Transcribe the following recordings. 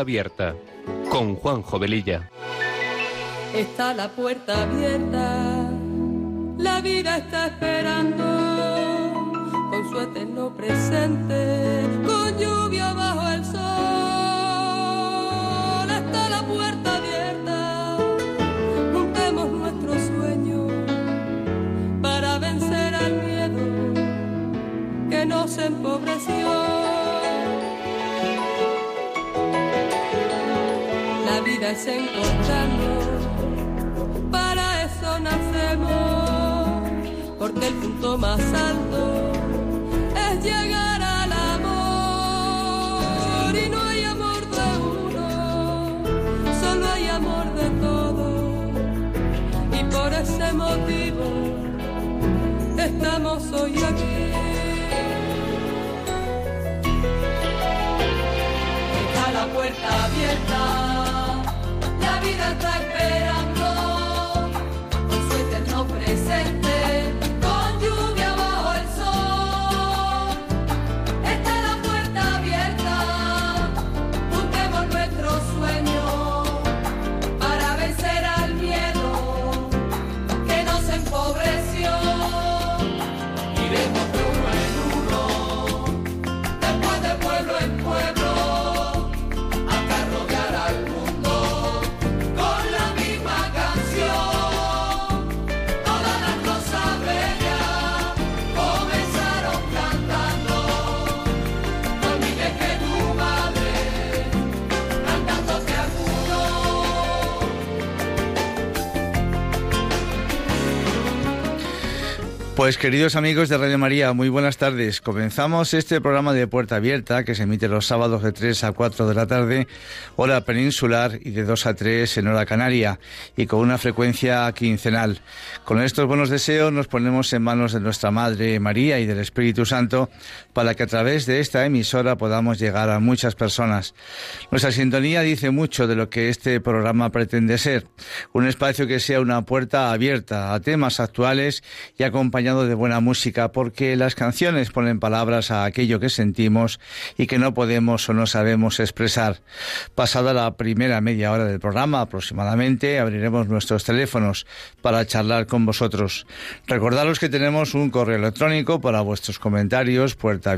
Abierta con Juan Jovelilla. Está la puerta abierta, la vida está esperando con su eterno presente, con lluvia bajo el sol. Está la puerta abierta, juntemos nuestro sueño para vencer al miedo que nos empobreció. Es encontrarnos, para eso nacemos, porque el punto más alto es llegar al amor. Y no hay amor de uno, solo hay amor de todos. Y por ese motivo estamos hoy aquí. La puerta abierta vida está Pues queridos amigos de Radio María, muy buenas tardes. Comenzamos este programa de Puerta Abierta que se emite los sábados de 3 a 4 de la tarde, hora peninsular, y de 2 a 3 en hora canaria, y con una frecuencia quincenal. Con estos buenos deseos nos ponemos en manos de nuestra Madre María y del Espíritu Santo para que a través de esta emisora podamos llegar a muchas personas. Nuestra sintonía dice mucho de lo que este programa pretende ser, un espacio que sea una puerta abierta a temas actuales y acompañados de buena música porque las canciones ponen palabras a aquello que sentimos y que no podemos o no sabemos expresar. Pasada la primera media hora del programa aproximadamente, abriremos nuestros teléfonos para charlar con vosotros. Recordaros que tenemos un correo electrónico para vuestros comentarios, puerta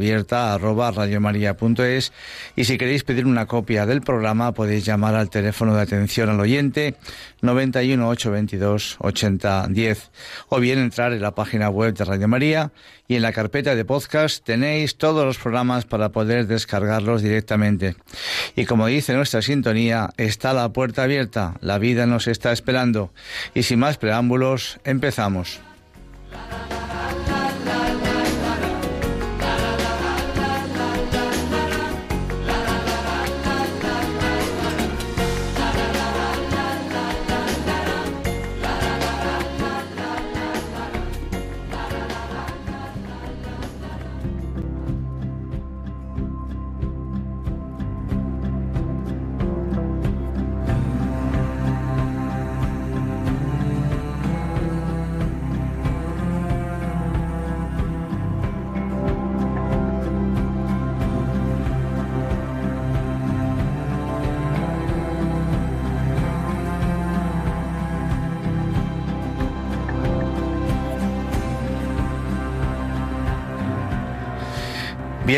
y si queréis pedir una copia del programa podéis llamar al teléfono de atención al oyente 91 822 8010 o bien entrar en la página web de Radio María y en la carpeta de podcast tenéis todos los programas para poder descargarlos directamente. Y como dice nuestra sintonía, está la puerta abierta, la vida nos está esperando. Y sin más preámbulos, empezamos.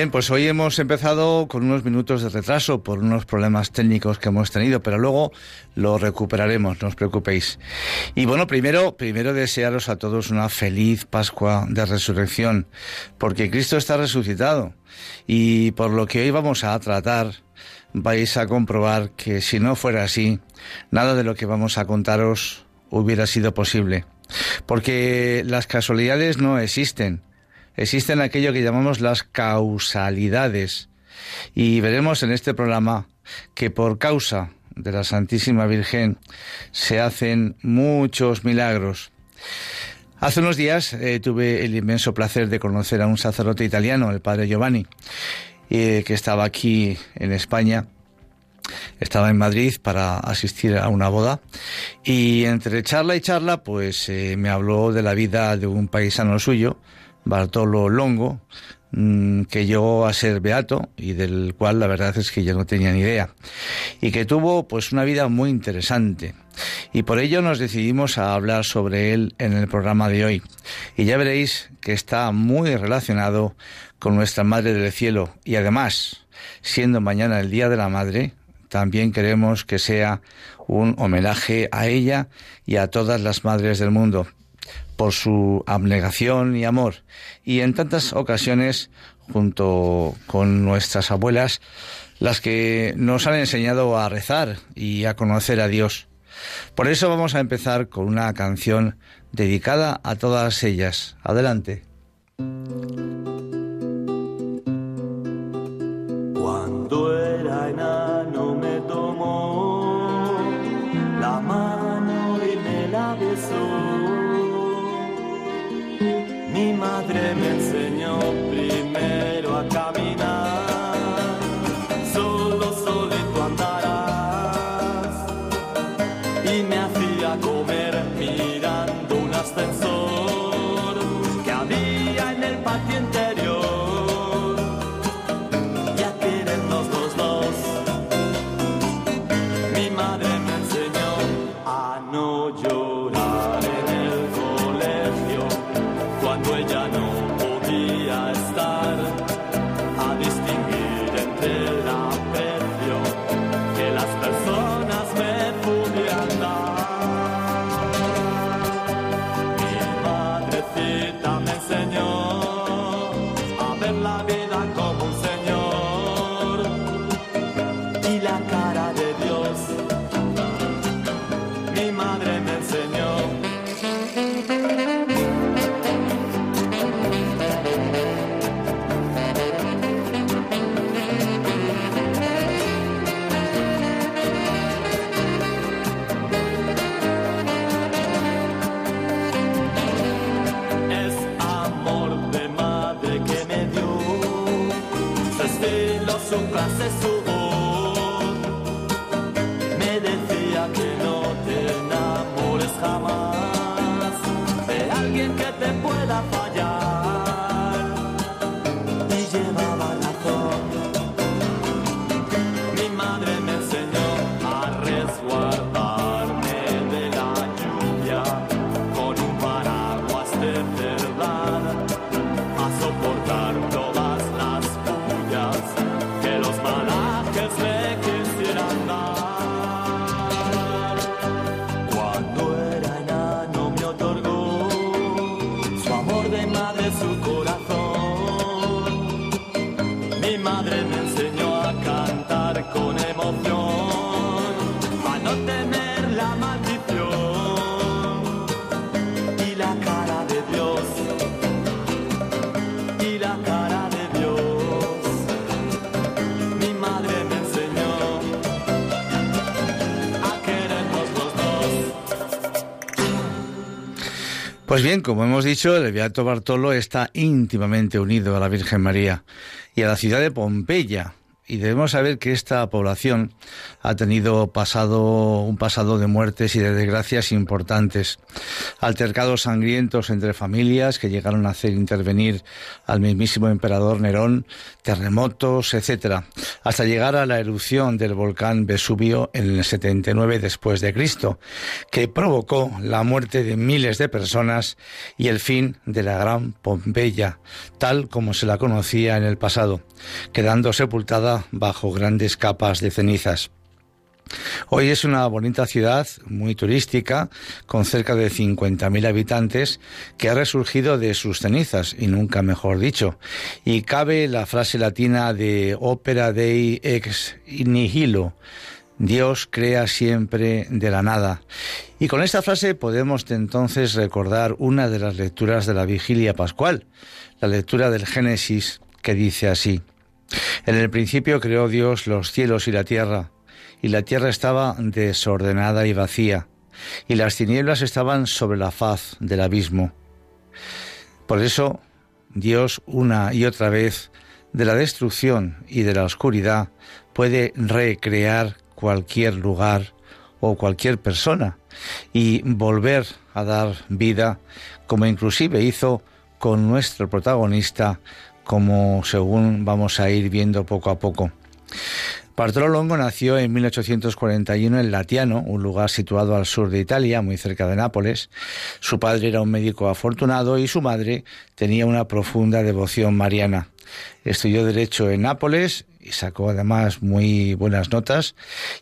Bien, pues hoy hemos empezado con unos minutos de retraso por unos problemas técnicos que hemos tenido, pero luego lo recuperaremos, no os preocupéis. Y bueno, primero, primero desearos a todos una feliz Pascua de Resurrección, porque Cristo está resucitado. Y por lo que hoy vamos a tratar, vais a comprobar que si no fuera así, nada de lo que vamos a contaros hubiera sido posible. Porque las casualidades no existen existen aquello que llamamos las causalidades. Y veremos en este programa que por causa de la Santísima Virgen se hacen muchos milagros. Hace unos días eh, tuve el inmenso placer de conocer a un sacerdote italiano, el padre Giovanni, eh, que estaba aquí en España. Estaba en Madrid para asistir a una boda y entre charla y charla pues eh, me habló de la vida de un paisano suyo, Bartolo Longo, mm, que llegó a ser beato y del cual la verdad es que yo no tenía ni idea. Y que tuvo pues una vida muy interesante. Y por ello nos decidimos a hablar sobre él en el programa de hoy. Y ya veréis que está muy relacionado con nuestra Madre del Cielo. Y además siendo mañana el Día de la Madre también queremos que sea un homenaje a ella y a todas las madres del mundo por su abnegación y amor y en tantas ocasiones junto con nuestras abuelas las que nos han enseñado a rezar y a conocer a Dios. Por eso vamos a empezar con una canción dedicada a todas ellas. Adelante. Mi madre me enseñó primero a caminar, solo solito andarás. Y me hacía comer mirando un ascensor Mi madre me enseñó Pues bien, como hemos dicho, el Beato Bartolo está íntimamente unido a la Virgen María y a la ciudad de Pompeya. Y debemos saber que esta población ha tenido pasado, un pasado de muertes y de desgracias importantes. Altercados sangrientos entre familias que llegaron a hacer intervenir al mismísimo emperador Nerón, terremotos, etcétera, hasta llegar a la erupción del volcán Vesubio en el 79 después de Cristo, que provocó la muerte de miles de personas y el fin de la gran Pompeya, tal como se la conocía en el pasado, quedando sepultada bajo grandes capas de cenizas. Hoy es una bonita ciudad, muy turística, con cerca de 50.000 habitantes, que ha resurgido de sus cenizas, y nunca mejor dicho. Y cabe la frase latina de opera dei ex nihilo, Dios crea siempre de la nada. Y con esta frase podemos entonces recordar una de las lecturas de la vigilia pascual, la lectura del Génesis, que dice así. En el principio creó Dios los cielos y la tierra, y la tierra estaba desordenada y vacía, y las tinieblas estaban sobre la faz del abismo. Por eso Dios una y otra vez de la destrucción y de la oscuridad puede recrear cualquier lugar o cualquier persona y volver a dar vida como inclusive hizo con nuestro protagonista como según vamos a ir viendo poco a poco. Bartolo Longo nació en 1841 en Latiano, un lugar situado al sur de Italia, muy cerca de Nápoles. Su padre era un médico afortunado y su madre tenía una profunda devoción mariana. Estudió Derecho en Nápoles y sacó además muy buenas notas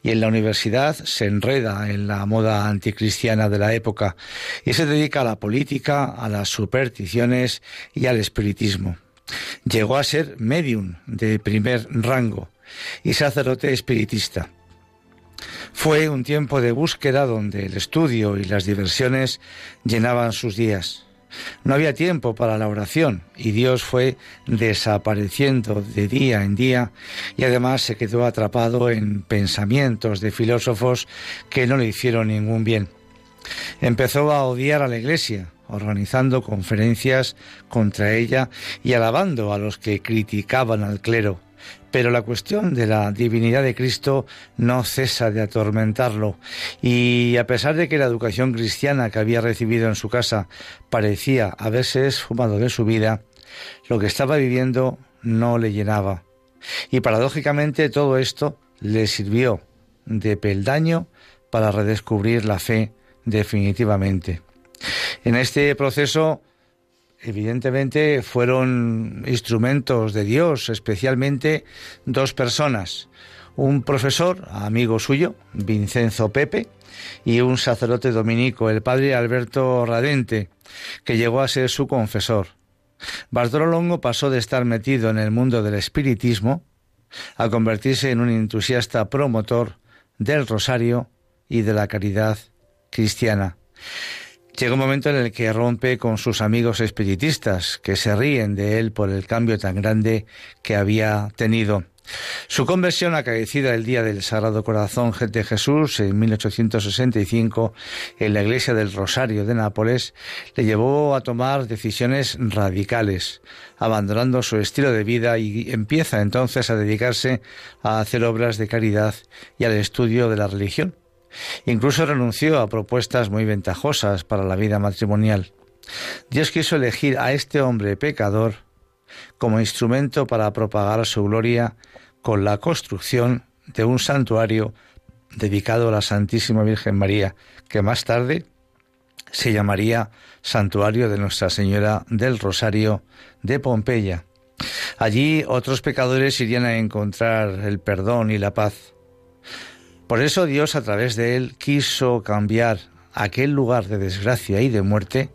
y en la universidad se enreda en la moda anticristiana de la época y se dedica a la política, a las supersticiones y al espiritismo. Llegó a ser medium de primer rango y sacerdote espiritista. Fue un tiempo de búsqueda donde el estudio y las diversiones llenaban sus días. No había tiempo para la oración y Dios fue desapareciendo de día en día y además se quedó atrapado en pensamientos de filósofos que no le hicieron ningún bien. Empezó a odiar a la Iglesia, organizando conferencias contra ella y alabando a los que criticaban al clero pero la cuestión de la divinidad de Cristo no cesa de atormentarlo y a pesar de que la educación cristiana que había recibido en su casa parecía haberse esfumado de su vida, lo que estaba viviendo no le llenaba. Y paradójicamente todo esto le sirvió de peldaño para redescubrir la fe definitivamente. En este proceso evidentemente fueron instrumentos de Dios, especialmente dos personas, un profesor, amigo suyo, Vincenzo Pepe, y un sacerdote dominico, el padre Alberto Radente, que llegó a ser su confesor. Bartolo Longo pasó de estar metido en el mundo del espiritismo a convertirse en un entusiasta promotor del rosario y de la caridad cristiana. Llega un momento en el que rompe con sus amigos espiritistas, que se ríen de él por el cambio tan grande que había tenido. Su conversión acaecida el día del Sagrado Corazón de Jesús en 1865 en la iglesia del Rosario de Nápoles le llevó a tomar decisiones radicales, abandonando su estilo de vida y empieza entonces a dedicarse a hacer obras de caridad y al estudio de la religión. Incluso renunció a propuestas muy ventajosas para la vida matrimonial. Dios quiso elegir a este hombre pecador como instrumento para propagar su gloria con la construcción de un santuario dedicado a la Santísima Virgen María, que más tarde se llamaría Santuario de Nuestra Señora del Rosario de Pompeya. Allí otros pecadores irían a encontrar el perdón y la paz. Por eso Dios a través de él quiso cambiar aquel lugar de desgracia y de muerte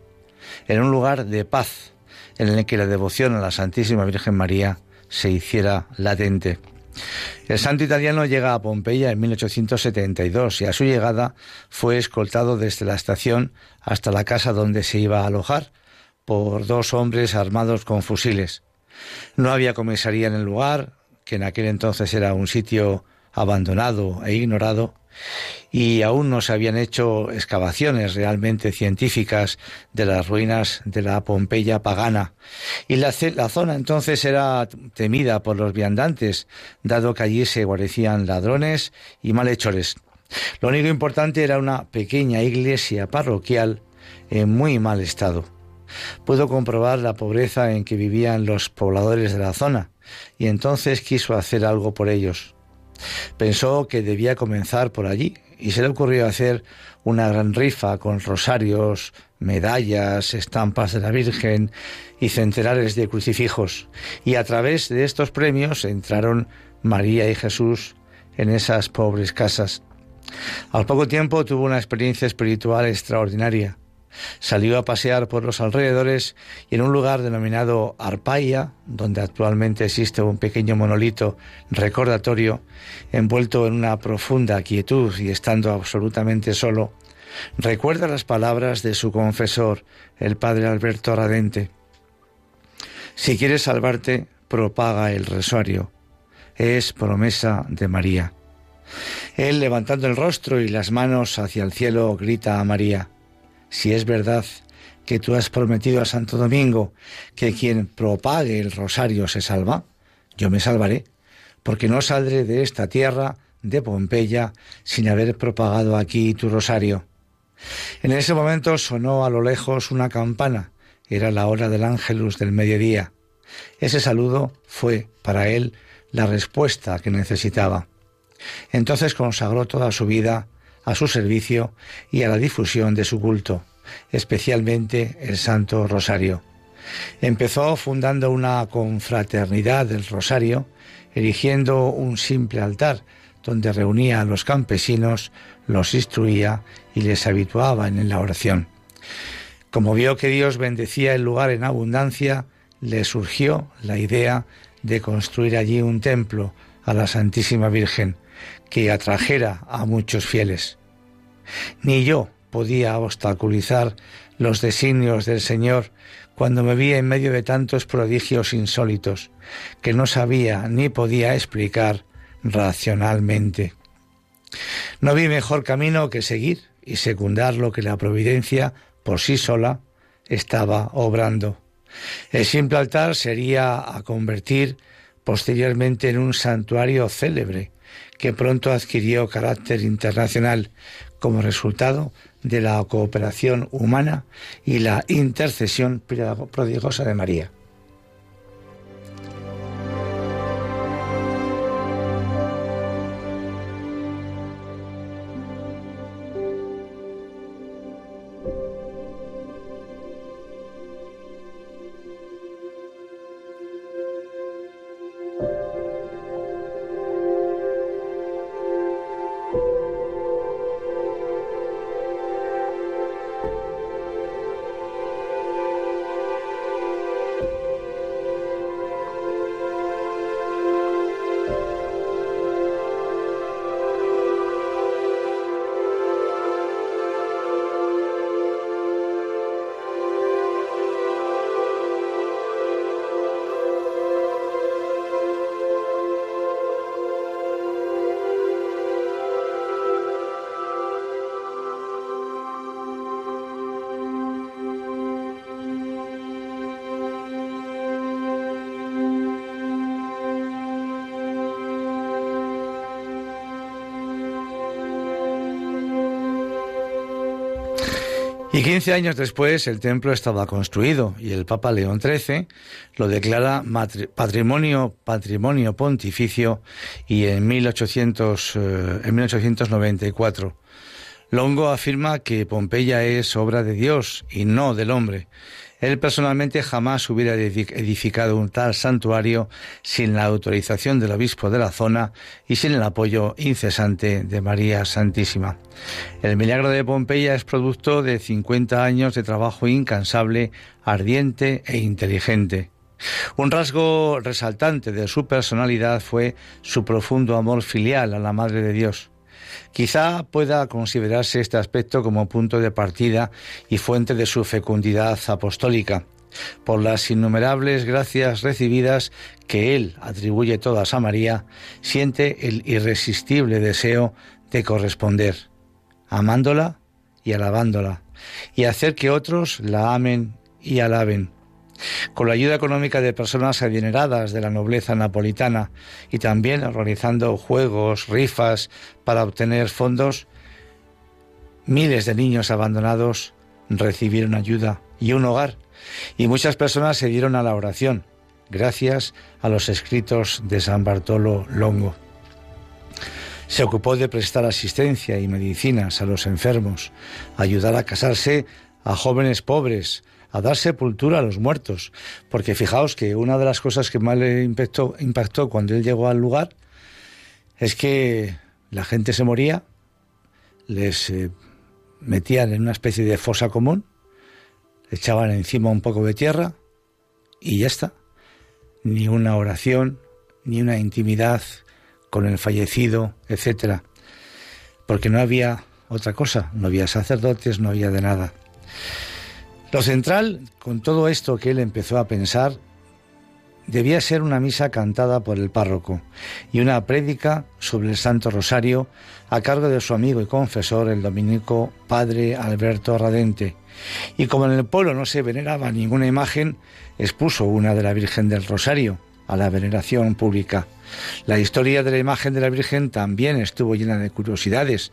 en un lugar de paz, en el que la devoción a la Santísima Virgen María se hiciera latente. El santo italiano llega a Pompeya en 1872 y a su llegada fue escoltado desde la estación hasta la casa donde se iba a alojar por dos hombres armados con fusiles. No había comisaría en el lugar, que en aquel entonces era un sitio abandonado e ignorado, y aún no se habían hecho excavaciones realmente científicas de las ruinas de la Pompeya pagana. Y la, la, zona entonces era temida por los viandantes, dado que allí se guarecían ladrones y malhechores. Lo único importante era una pequeña iglesia parroquial en muy mal estado. Pudo comprobar la pobreza en que vivían los pobladores de la zona, y entonces quiso hacer algo por ellos. Pensó que debía comenzar por allí y se le ocurrió hacer una gran rifa con rosarios, medallas, estampas de la Virgen y centenares de crucifijos. Y a través de estos premios entraron María y Jesús en esas pobres casas. Al poco tiempo tuvo una experiencia espiritual extraordinaria. Salió a pasear por los alrededores y en un lugar denominado Arpaia, donde actualmente existe un pequeño monolito recordatorio, envuelto en una profunda quietud y estando absolutamente solo, recuerda las palabras de su confesor, el padre Alberto Radente. Si quieres salvarte, propaga el rosario. Es promesa de María. Él, levantando el rostro y las manos hacia el cielo, grita a María, si es verdad que tú has prometido a Santo Domingo que quien propague el rosario se salva, yo me salvaré, porque no saldré de esta tierra de Pompeya sin haber propagado aquí tu rosario. En ese momento sonó a lo lejos una campana, era la hora del ángelus del mediodía. Ese saludo fue para él la respuesta que necesitaba. Entonces consagró toda su vida a su servicio y a la difusión de su culto, especialmente el Santo Rosario. Empezó fundando una confraternidad del Rosario, erigiendo un simple altar donde reunía a los campesinos, los instruía y les habituaba en la oración. Como vio que Dios bendecía el lugar en abundancia, le surgió la idea de construir allí un templo a la Santísima Virgen que atrajera a muchos fieles. Ni yo podía obstaculizar los designios del Señor cuando me vi en medio de tantos prodigios insólitos que no sabía ni podía explicar racionalmente. No vi mejor camino que seguir y secundar lo que la providencia por sí sola estaba obrando. El simple altar sería a convertir posteriormente en un santuario célebre que pronto adquirió carácter internacional como resultado de la cooperación humana y la intercesión prodigiosa de María. 15 años después el templo estaba construido y el Papa León XIII lo declara patrimonio, patrimonio pontificio y en, 1800, eh, en 1894. Longo afirma que Pompeya es obra de Dios y no del hombre él personalmente jamás hubiera edificado un tal santuario sin la autorización del obispo de la zona y sin el apoyo incesante de María Santísima. El milagro de Pompeya es producto de 50 años de trabajo incansable, ardiente e inteligente. Un rasgo resaltante de su personalidad fue su profundo amor filial a la Madre de Dios. Quizá pueda considerarse este aspecto como punto de partida y fuente de su fecundidad apostólica, por las innumerables gracias recibidas que él atribuye todas a María, siente el irresistible deseo de corresponder, amándola y alabándola, y hacer que otros la amen y alaben con la ayuda económica de personas adineradas de la nobleza napolitana y también organizando juegos, rifas para obtener fondos, miles de niños abandonados recibieron ayuda y un hogar, y muchas personas se dieron a la oración, gracias a los escritos de San Bartolo Longo. Se ocupó de prestar asistencia y medicinas a los enfermos, ayudar a casarse a jóvenes pobres, a dar sepultura a los muertos. Porque fijaos que una de las cosas que más le impactó, impactó cuando él llegó al lugar es que la gente se moría, les eh, metían en una especie de fosa común, echaban encima un poco de tierra y ya está. Ni una oración, ni una intimidad con el fallecido, etcétera. Porque no había otra cosa, no había sacerdotes, no había de nada. Lo central, con todo esto que él empezó a pensar, debía ser una misa cantada por el párroco y una prédica sobre el Santo Rosario a cargo de su amigo y confesor, el dominico padre Alberto Radente. Y como en el pueblo no se veneraba ninguna imagen, expuso una de la Virgen del Rosario a la veneración pública. La historia de la imagen de la Virgen también estuvo llena de curiosidades,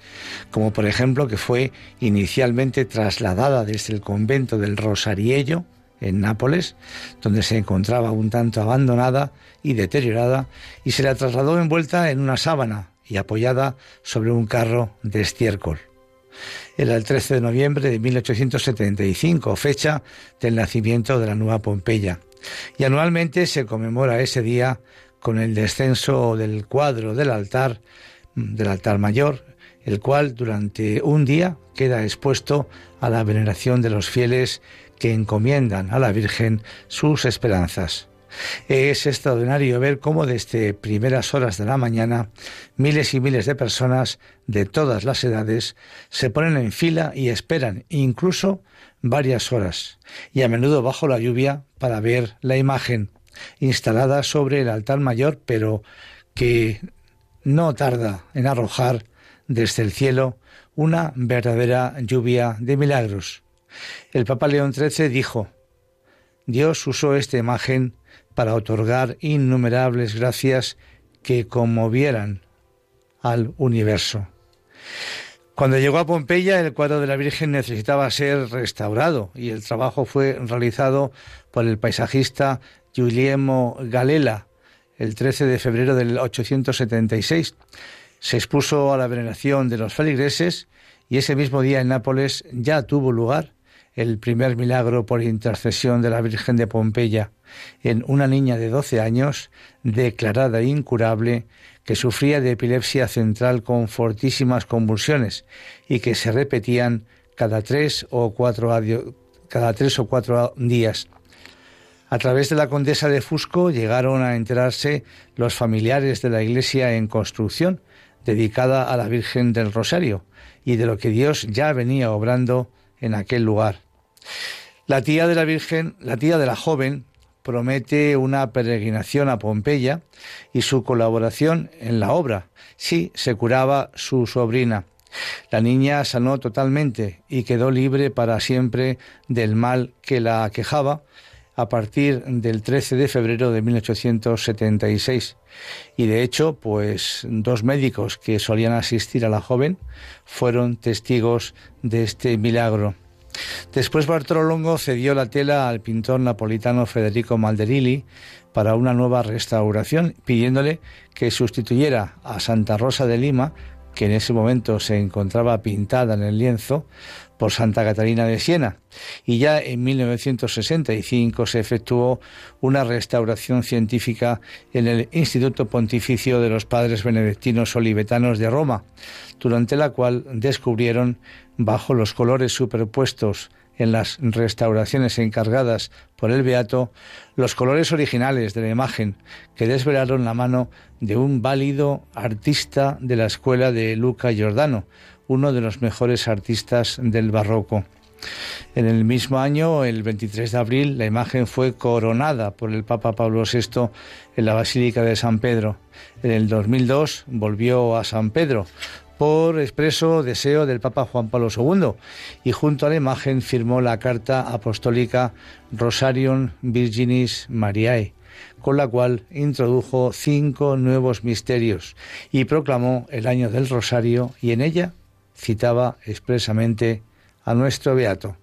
como por ejemplo que fue inicialmente trasladada desde el convento del Rosariello, en Nápoles, donde se encontraba un tanto abandonada y deteriorada, y se la trasladó envuelta en una sábana y apoyada sobre un carro de estiércol. Era el 13 de noviembre de 1875, fecha del nacimiento de la nueva Pompeya, y anualmente se conmemora ese día con el descenso del cuadro del altar, del altar mayor, el cual durante un día queda expuesto a la veneración de los fieles que encomiendan a la Virgen sus esperanzas. Es extraordinario ver cómo desde primeras horas de la mañana miles y miles de personas de todas las edades se ponen en fila y esperan incluso varias horas, y a menudo bajo la lluvia para ver la imagen instalada sobre el altar mayor, pero que no tarda en arrojar desde el cielo una verdadera lluvia de milagros. El Papa León XIII dijo, Dios usó esta imagen para otorgar innumerables gracias que conmovieran al universo. Cuando llegó a Pompeya, el cuadro de la Virgen necesitaba ser restaurado y el trabajo fue realizado por el paisajista Guglielmo Galela el 13 de febrero del 876 se expuso a la veneración de los feligreses y ese mismo día en Nápoles ya tuvo lugar el primer milagro por intercesión de la Virgen de Pompeya en una niña de 12 años declarada incurable que sufría de epilepsia central con fortísimas convulsiones y que se repetían cada tres o cuatro, cada tres o cuatro días. A través de la condesa de Fusco llegaron a enterarse los familiares de la iglesia en construcción dedicada a la Virgen del Rosario y de lo que Dios ya venía obrando en aquel lugar. La tía de la Virgen, la tía de la joven, promete una peregrinación a Pompeya y su colaboración en la obra si se curaba su sobrina. La niña sanó totalmente y quedó libre para siempre del mal que la aquejaba a partir del 13 de febrero de 1876. Y de hecho, pues dos médicos que solían asistir a la joven fueron testigos de este milagro. Después Bartolo Longo cedió la tela al pintor napolitano Federico Malderilli para una nueva restauración, pidiéndole que sustituyera a Santa Rosa de Lima, que en ese momento se encontraba pintada en el lienzo, por Santa Catalina de Siena. Y ya en 1965 se efectuó una restauración científica en el Instituto Pontificio de los Padres Benedictinos Olivetanos de Roma, durante la cual descubrieron, bajo los colores superpuestos en las restauraciones encargadas por el Beato, los colores originales de la imagen que desvelaron la mano de un válido artista de la escuela de Luca Giordano, uno de los mejores artistas del barroco. En el mismo año, el 23 de abril, la imagen fue coronada por el Papa Pablo VI en la Basílica de San Pedro. En el 2002 volvió a San Pedro por expreso deseo del Papa Juan Pablo II y junto a la imagen firmó la carta apostólica Rosarium Virginis Mariae, con la cual introdujo cinco nuevos misterios y proclamó el año del Rosario y en ella citaba expresamente a nuestro beato.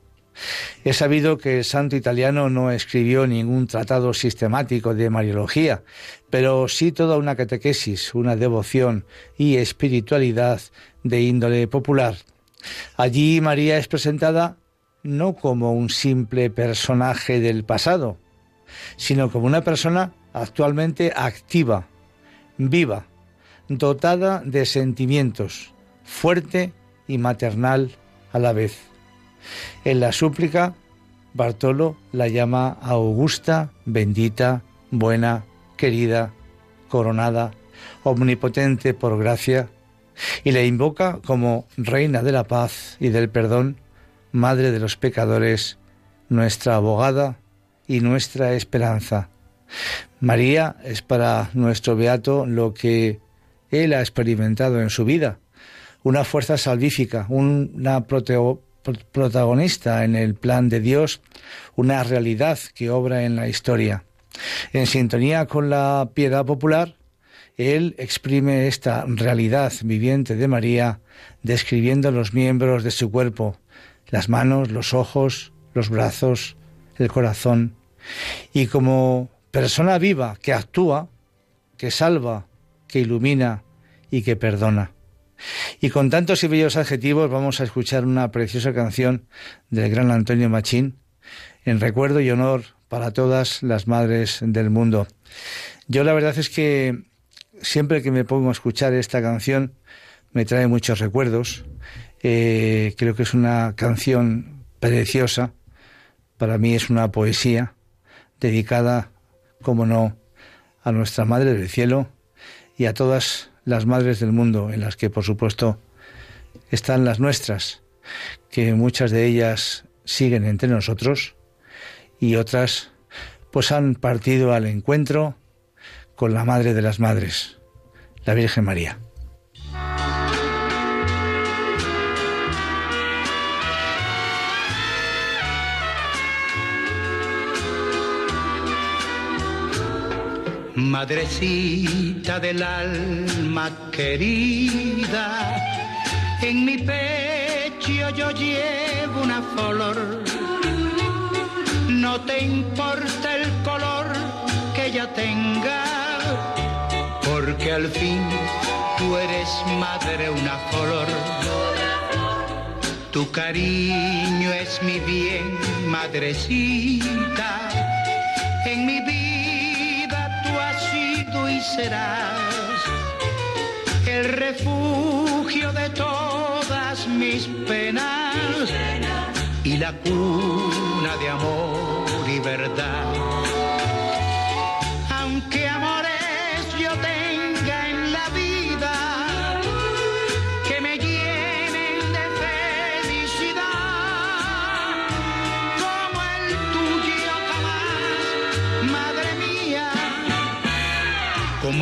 He sabido que el santo italiano no escribió ningún tratado sistemático de Mariología, pero sí toda una catequesis, una devoción y espiritualidad de índole popular. Allí María es presentada no como un simple personaje del pasado, sino como una persona actualmente activa, viva, dotada de sentimientos, fuerte y maternal a la vez. En la súplica, Bartolo la llama augusta, bendita, buena, querida, coronada, omnipotente por gracia, y la invoca como Reina de la paz y del perdón, Madre de los pecadores, nuestra abogada y nuestra esperanza. María es para nuestro beato lo que él ha experimentado en su vida, una fuerza salvífica, una protagonista en el plan de Dios, una realidad que obra en la historia. En sintonía con la piedad popular, él exprime esta realidad viviente de María, describiendo los miembros de su cuerpo, las manos, los ojos, los brazos, el corazón y como persona viva que actúa, que salva, que ilumina y que perdona. Y con tantos y bellos adjetivos vamos a escuchar una preciosa canción del gran Antonio Machín en recuerdo y honor para todas las madres del mundo. Yo la verdad es que siempre que me pongo a escuchar esta canción me trae muchos recuerdos. Eh, creo que es una canción preciosa. Para mí es una poesía dedicada, como no, a nuestra Madre del Cielo y a todas las madres del mundo, en las que por supuesto están las nuestras, que muchas de ellas siguen entre nosotros y otras pues han partido al encuentro con la Madre de las Madres, la Virgen María. Madrecita del alma querida, en mi pecho yo llevo una flor. No te importa el color que ella tenga, porque al fin tú eres madre una flor. Tu cariño es mi bien, madrecita, en mi vida serás el refugio de todas mis penas y la cuna de amor y verdad.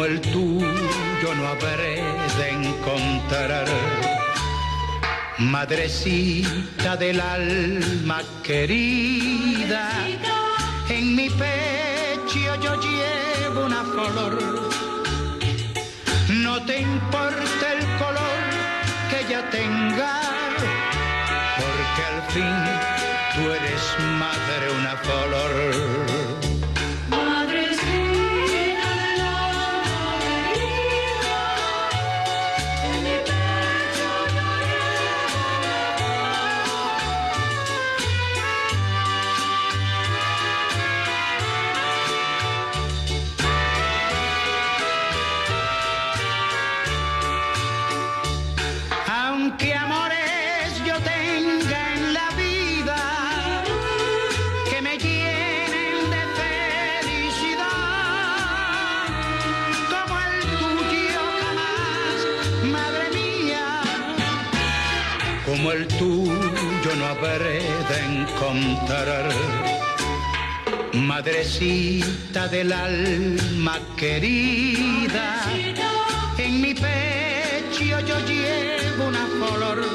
Como el tuyo no habré de encontrar. Madrecita del alma querida, en mi pecho yo llevo una flor. No te importa el color que ella tenga, porque al fin tú eres madre una flor. Encontrar. Madrecita del alma querida, en mi pecho yo llevo una flor.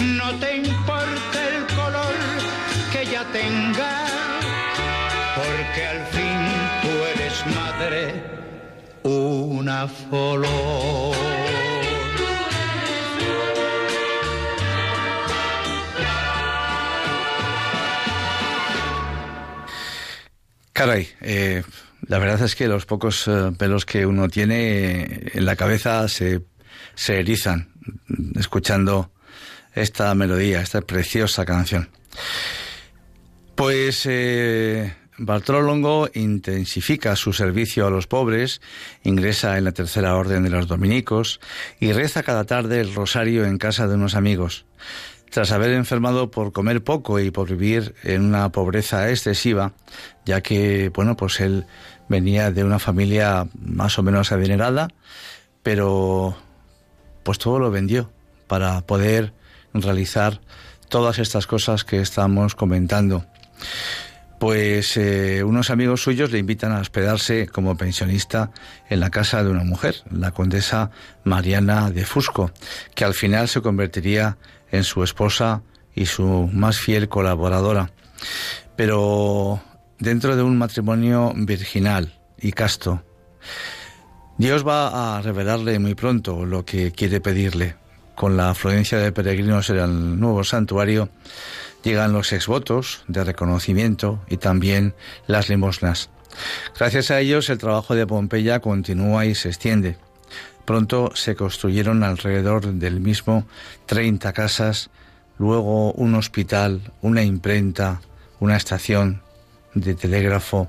No te importa el color que ella tenga, porque al fin tú eres madre, una flor. Caray, eh, la verdad es que los pocos eh, pelos que uno tiene eh, en la cabeza se, se erizan escuchando esta melodía, esta preciosa canción. Pues eh, Bartolo Longo intensifica su servicio a los pobres, ingresa en la tercera orden de los dominicos y reza cada tarde el rosario en casa de unos amigos. Tras haber enfermado por comer poco y por vivir en una pobreza excesiva, ya que, bueno, pues él venía de una familia más o menos adinerada, pero pues todo lo vendió para poder realizar todas estas cosas que estamos comentando. Pues eh, unos amigos suyos le invitan a hospedarse como pensionista en la casa de una mujer, la condesa Mariana de Fusco, que al final se convertiría en su esposa y su más fiel colaboradora. Pero dentro de un matrimonio virginal y casto, Dios va a revelarle muy pronto lo que quiere pedirle. con la afluencia de peregrinos en el nuevo santuario, llegan los exvotos de reconocimiento y también las limosnas. Gracias a ellos el trabajo de Pompeya continúa y se extiende. Pronto se construyeron alrededor del mismo 30 casas, luego un hospital, una imprenta, una estación de telégrafo,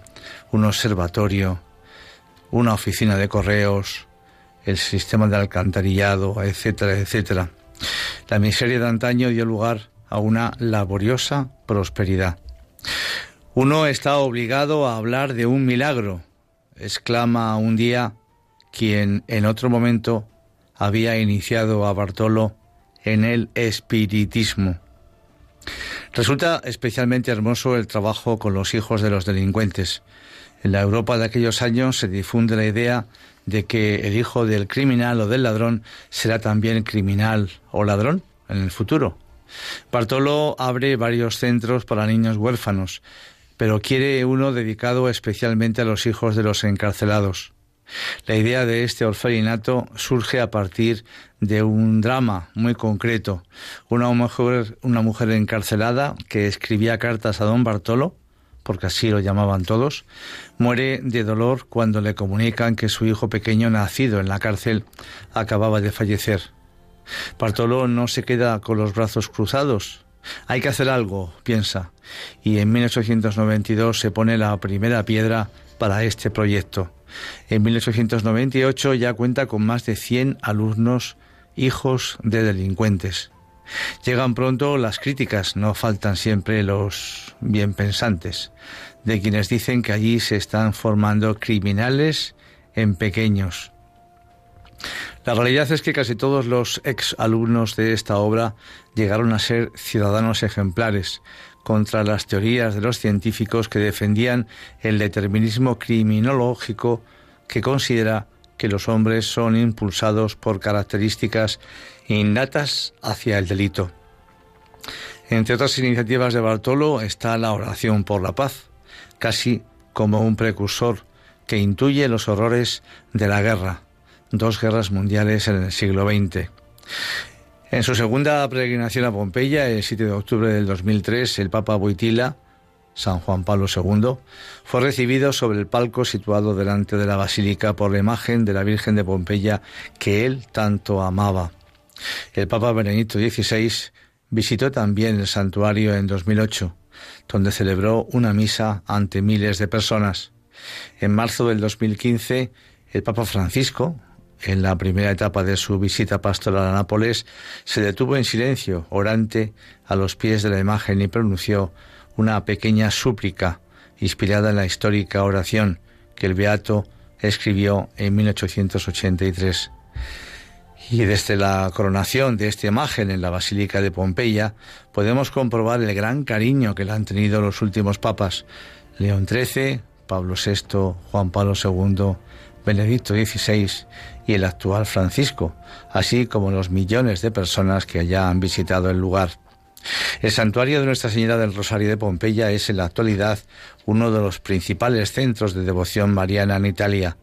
un observatorio, una oficina de correos, el sistema de alcantarillado, etcétera, etcétera. La miseria de antaño dio lugar a una laboriosa prosperidad. Uno está obligado a hablar de un milagro, exclama un día quien en otro momento había iniciado a Bartolo en el espiritismo. Resulta especialmente hermoso el trabajo con los hijos de los delincuentes. En la Europa de aquellos años se difunde la idea de que el hijo del criminal o del ladrón será también criminal o ladrón en el futuro. Bartolo abre varios centros para niños huérfanos, pero quiere uno dedicado especialmente a los hijos de los encarcelados. La idea de este orfelinato surge a partir de un drama muy concreto. Una mujer, una mujer encarcelada que escribía cartas a don Bartolo, porque así lo llamaban todos, muere de dolor cuando le comunican que su hijo pequeño nacido en la cárcel acababa de fallecer. Bartolo no se queda con los brazos cruzados. Hay que hacer algo, piensa, y en 1892 se pone la primera piedra para este proyecto. En 1898 ya cuenta con más de 100 alumnos hijos de delincuentes. Llegan pronto las críticas, no faltan siempre los bien pensantes, de quienes dicen que allí se están formando criminales en pequeños. La realidad es que casi todos los ex alumnos de esta obra llegaron a ser ciudadanos ejemplares contra las teorías de los científicos que defendían el determinismo criminológico que considera que los hombres son impulsados por características innatas hacia el delito. Entre otras iniciativas de Bartolo está la oración por la paz, casi como un precursor que intuye los horrores de la guerra, dos guerras mundiales en el siglo XX. En su segunda peregrinación a Pompeya, el 7 de octubre del 2003, el Papa Boitila San Juan Pablo II, fue recibido sobre el palco situado delante de la basílica por la imagen de la Virgen de Pompeya que él tanto amaba. El Papa Benedicto XVI visitó también el santuario en 2008, donde celebró una misa ante miles de personas. En marzo del 2015, el Papa Francisco, en la primera etapa de su visita pastoral a Nápoles, se detuvo en silencio, orante, a los pies de la imagen y pronunció una pequeña súplica inspirada en la histórica oración que el Beato escribió en 1883. Y desde la coronación de esta imagen en la Basílica de Pompeya podemos comprobar el gran cariño que le han tenido los últimos papas, León XIII, Pablo VI, Juan Pablo II, Benedicto XVI y el actual Francisco, así como los millones de personas que allá han visitado el lugar. El santuario de Nuestra Señora del Rosario de Pompeya es en la actualidad uno de los principales centros de devoción mariana en Italia.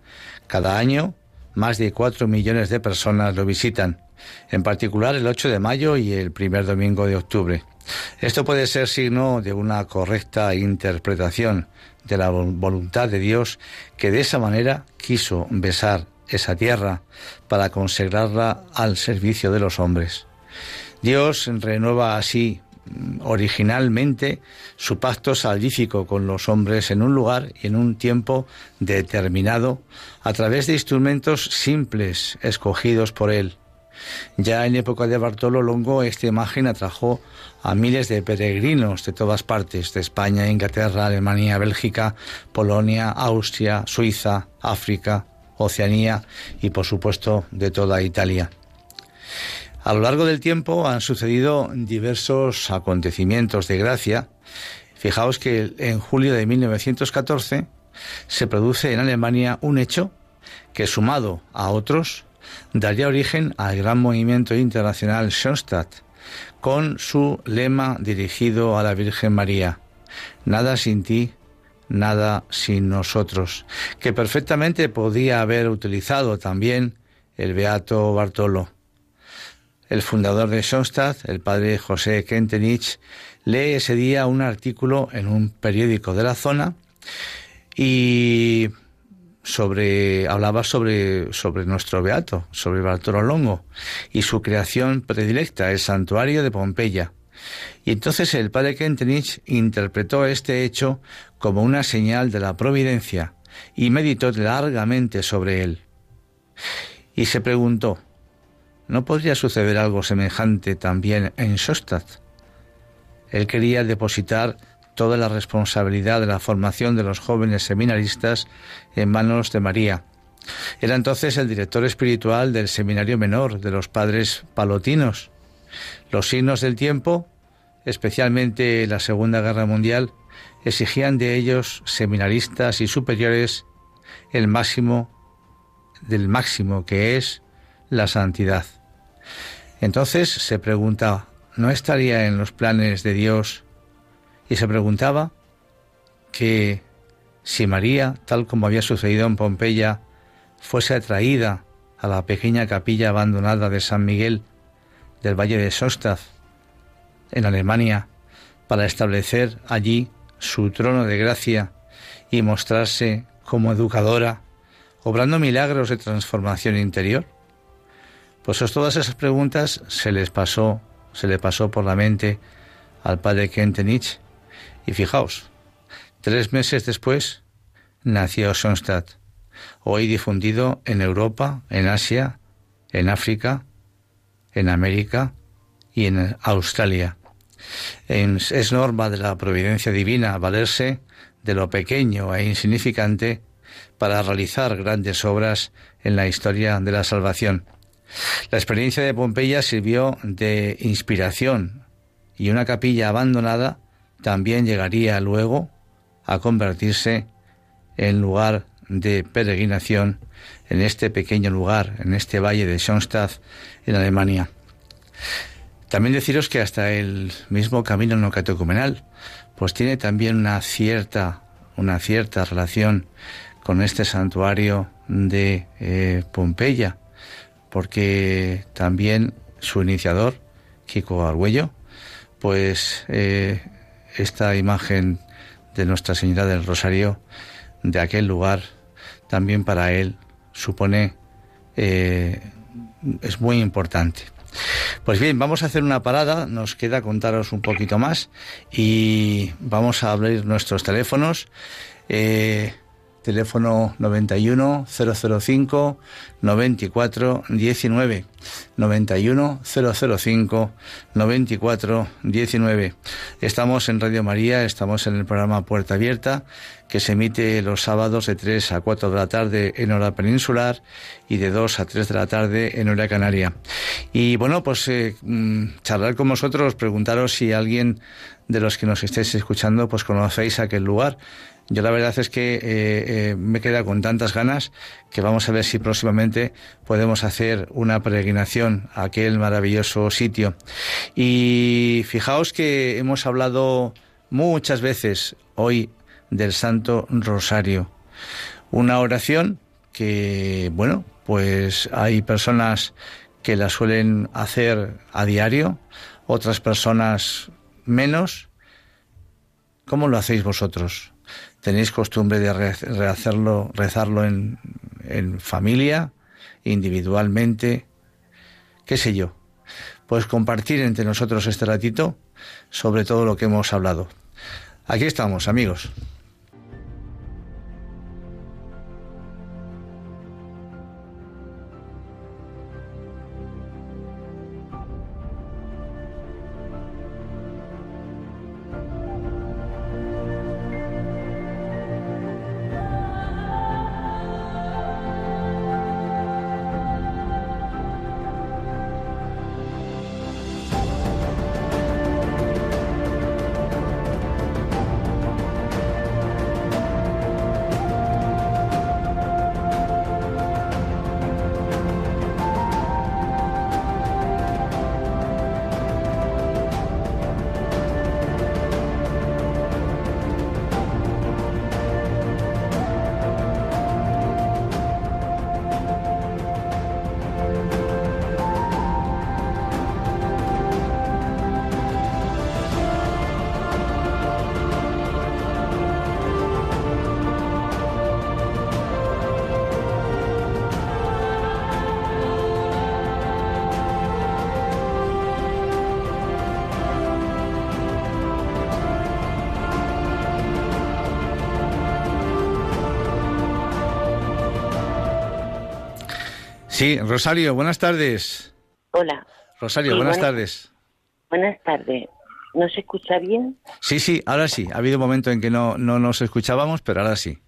Cada año, más de cuatro millones de personas lo visitan, en particular el 8 de mayo y el primer domingo de octubre. Esto puede ser signo de una correcta interpretación de la voluntad de Dios que de esa manera quiso besar esa tierra para consagrarla al servicio de los hombres. Dios renueva así mm, originalmente su pacto salvífico con los hombres en un lugar y en un tiempo determinado a través de instrumentos simples escogidos por él. Ya en época de Bartolo Longo esta imagen atrajo a miles de peregrinos de todas partes, de España, Inglaterra, Alemania, Bélgica, Polonia, Austria, Suiza, África, Oceanía y por supuesto de toda Italia. A lo largo del tiempo han sucedido diversos acontecimientos de gracia. Fijaos que en julio de 1914 se produce en Alemania un hecho que sumado a otros daría origen al gran movimiento internacional Schoenstatt con su lema dirigido a la Virgen María, nada sin ti, nada sin nosotros, que perfectamente podía haber utilizado también el Beato Bartolo. el fundador de Schoenstatt, el padre José Kentenich, lee ese día un artículo en un periódico de la zona y sobre hablaba sobre sobre nuestro beato, sobre Bartolo Longo y su creación predilecta, el santuario de Pompeya. Y entonces el padre Kentenich interpretó este hecho como una señal de la providencia y meditó largamente sobre él. Y se preguntó, ¿no podría suceder algo semejante también en Sostad? Él quería depositar toda la responsabilidad de la formación de los jóvenes seminaristas en manos de María. Era entonces el director espiritual del seminario menor de los padres palotinos. Los signos del tiempo, especialmente la Segunda Guerra Mundial, exigían de ellos, seminaristas y superiores, el máximo del máximo que es la santidad. Entonces se pregunta, ¿no estaría en los planes de Dios? Y se preguntaba que si María, tal como había sucedido en Pompeya, fuese atraída a la pequeña capilla abandonada de San Miguel del Valle de Sostaz, en Alemania, para establecer allí su trono de gracia y mostrarse como educadora, obrando milagros de transformación interior? Pues todas esas preguntas se les pasó, se le pasó por la mente al padre Kentenich. Y fijaos, tres meses después nació Sonstadt, hoy difundido en Europa, en Asia, en África, en América y en Australia. Es norma de la providencia divina valerse de lo pequeño e insignificante para realizar grandes obras en la historia de la salvación. La experiencia de Pompeya sirvió de inspiración y una capilla abandonada también llegaría luego a convertirse en lugar de peregrinación en este pequeño lugar, en este valle de Schoenstatt, en Alemania. También deciros que hasta el mismo camino no catecumenal, pues tiene también una cierta, una cierta relación con este santuario de eh, Pompeya, porque también su iniciador, Kiko Arguello, pues eh, esta imagen de Nuestra Señora del Rosario de aquel lugar también para él supone eh, es muy importante. Pues bien, vamos a hacer una parada, nos queda contaros un poquito más y vamos a abrir nuestros teléfonos. Eh, teléfono 91 005 94 19 91 005 94 19 estamos en Radio María estamos en el programa Puerta Abierta que se emite los sábados de 3 a 4 de la tarde en hora peninsular y de 2 a 3 de la tarde en hora canaria. Y bueno pues eh, mm, charlar con vosotros preguntaros si alguien de los que nos estéis escuchando pues conocéis aquel lugar yo la verdad es que eh, eh, me queda con tantas ganas que vamos a ver si próximamente podemos hacer una peregrinación a aquel maravilloso sitio. Y fijaos que hemos hablado muchas veces hoy del Santo Rosario. Una oración que, bueno, pues hay personas que la suelen hacer a diario, otras personas menos. ¿Cómo lo hacéis vosotros? Tenéis costumbre de rehacerlo, rezarlo en, en familia, individualmente, qué sé yo. Pues compartir entre nosotros este ratito sobre todo lo que hemos hablado. Aquí estamos, amigos. Sí, Rosario, buenas tardes. Hola, Rosario, Sí, buenas buenas- tardes. buenas tardes. ¿No se escucha bien? Sí, sí, ahora sí. Ha habido un momento en que no, no nos escuchábamos, pero ahora sí.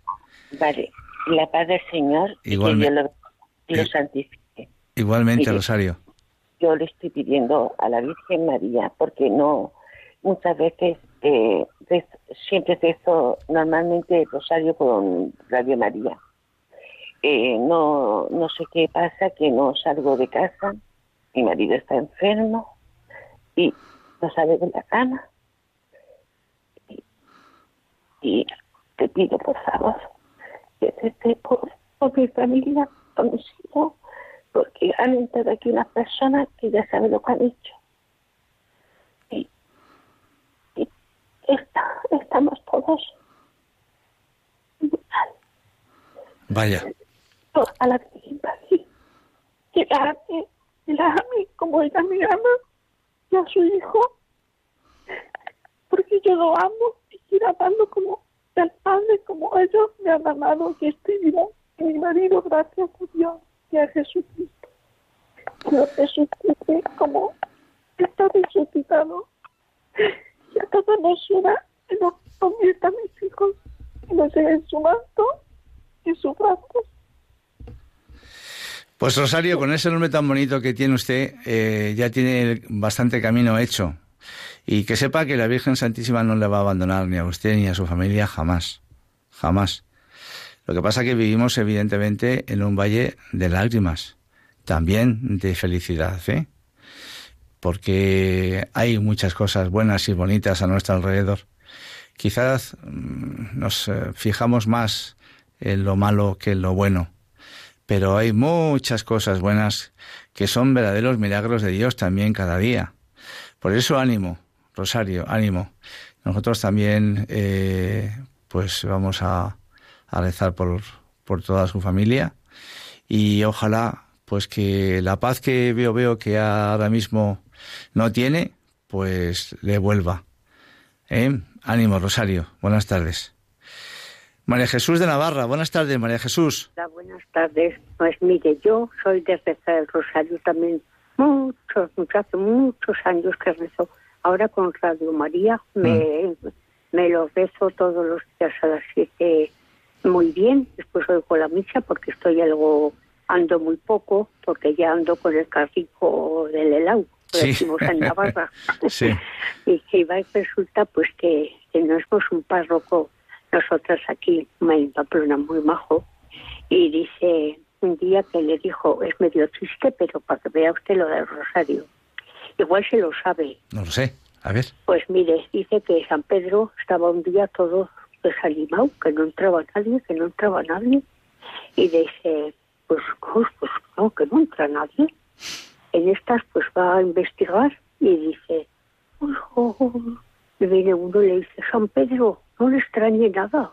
Vale. La paz del Señor y Igualme- que Dios lo, lo santifique. Igualmente, Mire. Rosario. Yo le estoy pidiendo a la Virgen María, porque no, muchas veces, eh, siempre rezo normalmente rosario con Radio María. No, no sé qué pasa, que no salgo de casa, mi marido está enfermo y no sale de la cama. Y, y te pido, por favor, que esté por, por mi familia, por mis hijos, porque han entrado aquí unas personas que ya saben lo que han hecho. Y, y está- estamos todos. Vaya. A la Virgen María, que la ame, que la ame como ella me ama y a su hijo, porque yo lo amo y quiero amarlo como el Padre, como ellos me han amado y estoy viva. Y mi marido, gracias a Dios y a Jesucristo. Dios resucite como está resucitado y a todos nos una y nos convierta a mis hijos y nos lleve en su manto y su brazo. Pues Rosario, con ese nombre tan bonito que tiene usted, eh, ya tiene bastante camino hecho. Y que sepa que la Virgen Santísima no le va a abandonar ni a usted ni a su familia jamás. Jamás. Lo que pasa es que vivimos evidentemente en un valle de lágrimas, también de felicidad, ¿eh? Porque hay muchas cosas buenas y bonitas a nuestro alrededor. Quizás mm, nos eh, fijamos más en lo malo que en lo bueno pero hay muchas cosas buenas que son verdaderos milagros de Dios también cada día. Por eso ánimo, Rosario, ánimo. Nosotros también, eh, pues vamos a, rezar por, por toda su familia y ojalá, pues que la paz que veo veo que ahora mismo no tiene, pues le vuelva. ¿Eh? Ánimo, Rosario. Buenas tardes. María Jesús de Navarra. Buenas tardes, María Jesús. Hola, buenas tardes. Pues mire, yo soy de rezar el rosario también muchos, muchos, hace muchos años que rezo. Ahora con Radio María me, me lo rezo todos los días a las siete muy bien. Después oigo la misa porque estoy algo, ando muy poco, porque ya ando con el carrico del helado, lo Sí. decimos en Navarra. Sí. y que iba y resulta pues que, que no somos un párroco nosotras aquí en Pamplona muy majo y dice un día que le dijo es medio triste pero para que vea usted lo del rosario igual se lo sabe No lo sé. A ver. pues mire dice que San Pedro estaba un día todo desanimado que no entraba nadie que no entraba nadie y dice pues, pues, pues no que no entra nadie en estas pues va a investigar y dice "Uy, oh, oh". Y viene uno y le dice San Pedro no le extrañe nada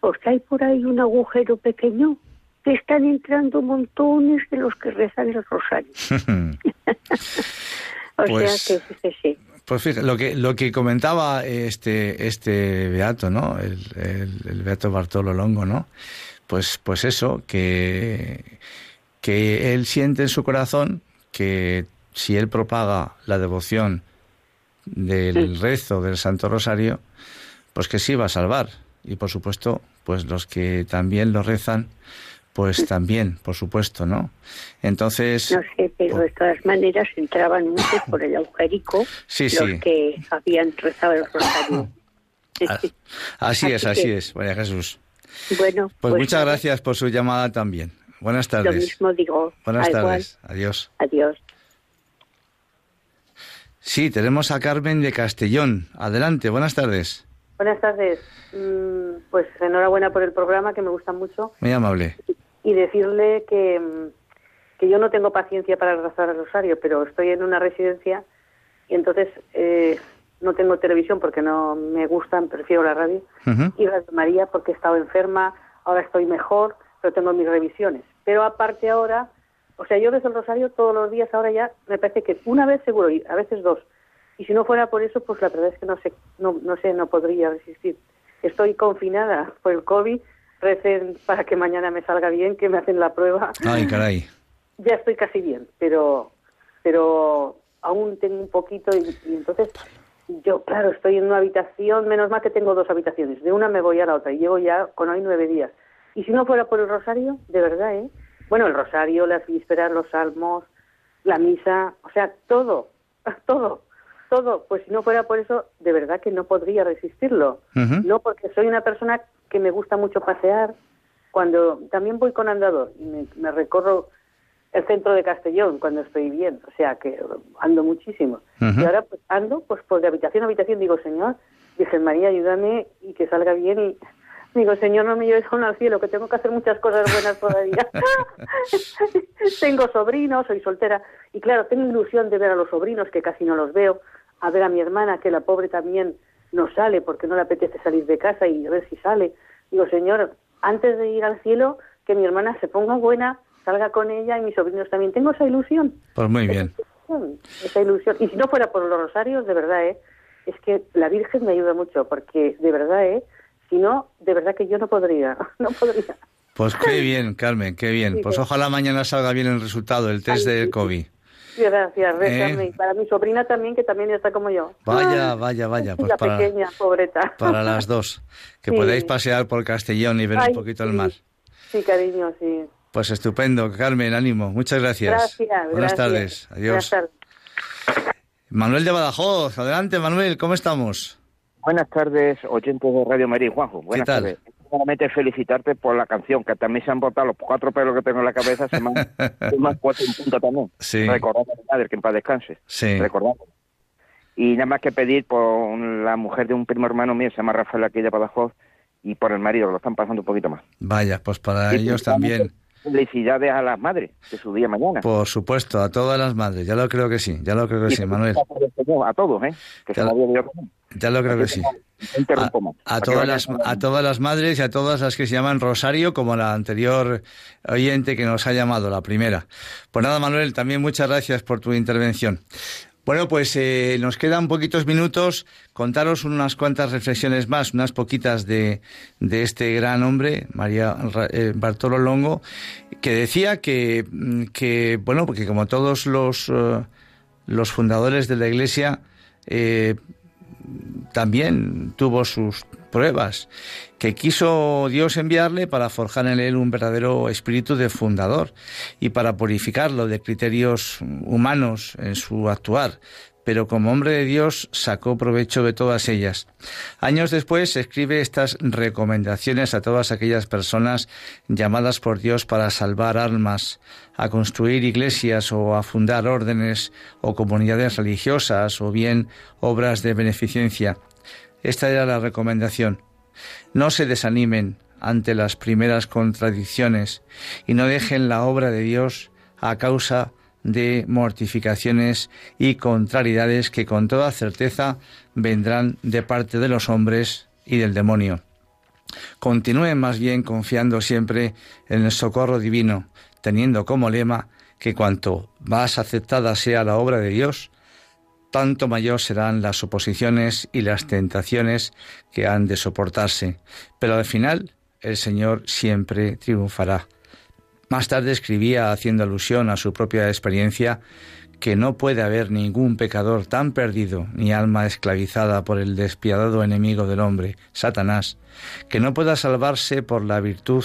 porque hay por ahí un agujero pequeño que están entrando montones de los que rezan el rosario o Pues- sea que fíjese Pues fíjate, lo que, lo que comentaba este, este beato, ¿no? El, el- el beato Bartolo Longo, ¿no? Pues, pues eso, que, que él siente en su corazón que si él propaga la devoción del rezo del Santo Rosario, pues que sí va a salvar. Y por supuesto, pues los que también lo rezan, pues también, por supuesto, ¿no? Entonces, no sé pero de todas maneras entraban muchos por el agujerico Sí, los sí. que habían rezado el rosario a- así es, Así es, María Jesús. bueno Pues, muchas nada, gracias por su llamada también. Buenas lo tardes. mismo digo Buenas Ah, igual. tardes. Adiós. adiós Sí, tenemos a Carmen de Castellón. Adelante, buenas tardes. Buenas tardes. Mm, Pues enhorabuena por el programa, que me gusta mucho. Muy amable. Y decirle que, mm, que yo no tengo paciencia para rezar el rosario, pero estoy en una residencia y entonces eh, no tengo televisión porque no me gustan, prefiero la radio. Y Radio María porque he estado enferma, ahora estoy mejor, pero tengo mis revisiones. Pero aparte ahora, o sea, yo rezo el rosario todos los días, ahora ya me parece que una vez seguro, y a veces dos. Y si no fuera por eso, pues la verdad es que no sé, no, no sé, no podría resistir. Estoy confinada por el COVID, recen para que mañana me salga bien, que me hacen la prueba. Ay, caray. ya estoy casi bien, pero, pero aún tengo un poquito y, y entonces yo, claro, estoy en una habitación, menos mal que tengo dos habitaciones, de una me voy a la otra y llevo ya con hoy nueve días. Y si no fuera por el rosario, de verdad, ¿eh? Bueno, el rosario, las vísperas, los salmos, la misa, o sea, todo, todo, todo. Pues si no fuera por eso, de verdad que no podría resistirlo. No, porque soy una persona que me gusta mucho pasear. Cuando también voy con andador y me, me recorro el centro de Castellón cuando estoy bien, o sea que ando muchísimo. Y ahora pues ando pues por de habitación a habitación digo, Señor, Virgen María, ayúdame y que salga bien y digo, Señor, no me lleves aún al cielo, que tengo que hacer muchas cosas buenas todavía. tengo sobrinos, soy soltera y claro, tengo ilusión de ver a los sobrinos que casi no los veo, a ver a mi hermana que la pobre también no sale porque no le apetece salir de casa y a ver si sale. Digo, Señor, antes de ir al cielo, que mi hermana se ponga buena, salga con ella y mis sobrinos también. Tengo esa ilusión. Pues muy bien. Esa ilusión. Y si no fuera por los rosarios, de verdad, ¿eh? es que la Virgen me ayuda mucho, porque de verdad, ¿eh? Si no, de verdad que yo no podría, no podría. Pues qué bien, Carmen, qué bien. Sí, Pues sí. ojalá mañana salga bien el resultado, el test Ay, del COVID. Gracias. Eh. Para mi sobrina también, que también está como yo. Vaya, Ay, vaya, vaya. Pues la para, pequeña, pobreta. para las dos. Que Sí. podáis pasear por Castellón y ver Ay, un poquito el mar. Sí, cariño, sí. Pues estupendo, Carmen, ánimo. Muchas gracias. Gracias, Buenas gracias. tardes. Adiós. Buenas tardes. Manuel de Badajoz, adelante, Manuel, ¿cómo estamos? Buenas tardes, oyentes de Radio María y Juanjo. Buenas tal? tardes. Solamente felicitarte por la canción, que también se han botado los cuatro pelos que tengo en la cabeza, se me han, puesto en punta también. Sí. Recordando a mi madre, que en paz descanse. Sí. Recordando. Y nada más que pedir por la mujer de un primo hermano mío, se llama Rafael aquí de Badajoz, y por el marido, que lo están pasando un poquito más. Vaya, pues para ellos también. Felicidades a las madres de su día mañana. Por supuesto, a todas las madres. Ya lo creo que sí, ya lo creo que Y sí, Manuel. A todos, ¿eh? Que Ya se lo-. Ya lo creo que sí. A, todas las, a todas las madres y a todas las que se llaman Rosario, como la anterior oyente que nos ha llamado, la primera. Pues nada, Manuel, también muchas gracias por tu intervención. Bueno, pues eh, nos quedan poquitos minutos. Contaros unas cuantas reflexiones más, unas poquitas de, de este gran hombre, María eh, Bartolo Longo, que decía que, mm, que, bueno, porque como todos los, eh, los fundadores de la Iglesia, eh, también tuvo sus pruebas, que quiso Dios enviarle para forjar en él un verdadero espíritu de fundador y para purificarlo de criterios humanos en su actuar, pero como hombre de Dios sacó provecho de todas ellas. Años después escribe estas recomendaciones a todas aquellas personas llamadas por Dios para salvar almas, a construir iglesias o a fundar órdenes o comunidades religiosas o bien obras de beneficencia. Esta era la recomendación. No se desanimen ante las primeras contradicciones y no dejen la obra de Dios a causa de mortificaciones y contrariedades que con toda certeza vendrán de parte de los hombres y del demonio. Continúen más bien confiando siempre en el socorro divino, teniendo como lema que cuanto más aceptada sea la obra de Dios, tanto mayor serán las oposiciones y las tentaciones que han de soportarse. Pero al final el Señor siempre triunfará. Más tarde escribía, haciendo alusión a su propia experiencia, que no puede haber ningún pecador tan perdido ni alma esclavizada por el despiadado enemigo del hombre, Satanás, que no pueda salvarse por la virtud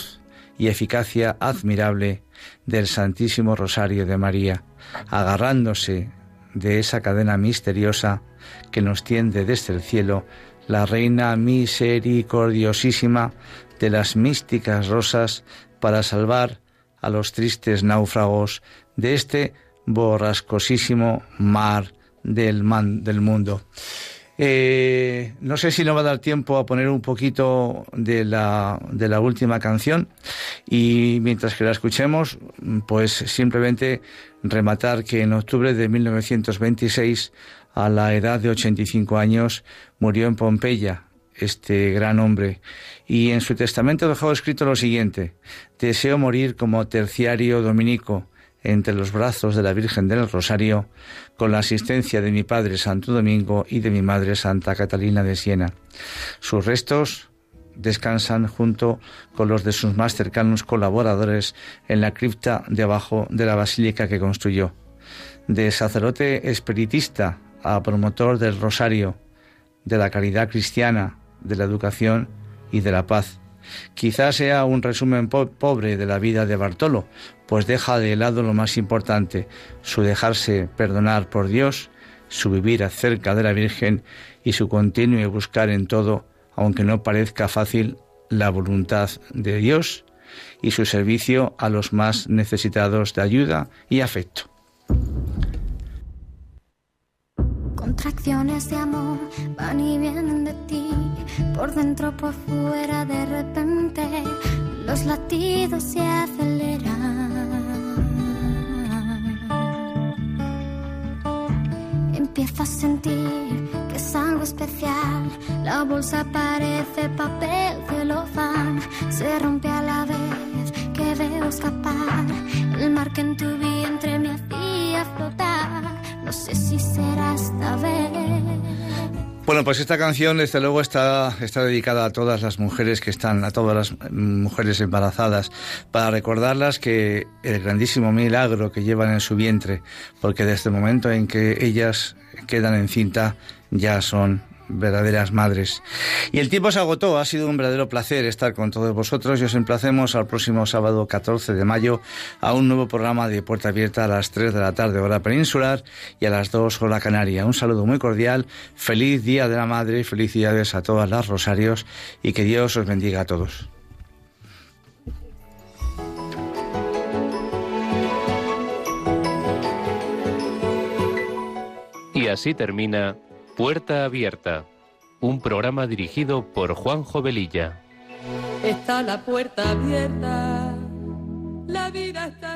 y eficacia admirable del Santísimo Rosario de María, agarrándose de esa cadena misteriosa que nos tiende desde el cielo la Reina misericordiosísima de las místicas rosas para salvar a los tristes náufragos de este borrascosísimo mar del, man- del mundo. Eh, no sé si nos va a dar tiempo a poner un poquito de la, de la última canción y mientras que la escuchemos, pues simplemente rematar que en octubre de 1926, a la edad de 85 años, murió en Pompeya este gran hombre y en su testamento dejó escrito lo siguiente, deseo morir como terciario dominico entre los brazos de la Virgen del Rosario, con la asistencia de mi padre Santo Domingo y de mi madre Santa Catalina de Siena. Sus restos descansan junto con los de sus más cercanos colaboradores en la cripta de abajo de la basílica que construyó. De sacerdote espiritista a promotor del rosario, de la caridad cristiana, de la educación y de la paz. Quizás sea un resumen pobre de la vida de Bartolo, pues deja de lado lo más importante, su dejarse perdonar por Dios, su vivir acerca de la Virgen y su continuo buscar en todo, aunque no parezca fácil, la voluntad de Dios y su servicio a los más necesitados de ayuda y afecto. Contracciones de amor van y vienen de ti, por dentro, por fuera, de repente los latidos se aceleran. Empiezo a sentir que es algo especial. La bolsa parece papel celofán. Se rompe a la vez que veo escapar. El mar que en tu vientre me hacía flotar. No sé si será esta vez. Bueno, pues esta canción, desde luego, está, está dedicada a todas las mujeres que están, a todas las mujeres embarazadas, para recordarlas que el grandísimo milagro que llevan en su vientre, porque desde el momento en que ellas quedan encinta, ya son verdaderas madres. Y el tiempo se agotó, ha sido un verdadero placer estar con todos vosotros y os emplacemos al próximo sábado 14 de mayo a un nuevo programa de Puerta Abierta a las 3 de la tarde hora peninsular y a las 2 hora canaria. Un saludo muy cordial, feliz Día de la Madre, felicidades a todas las Rosarios y que Dios os bendiga a todos. Y así termina Puerta Abierta, un programa dirigido por Juan Jovelilla. Está la puerta abierta, la vida está.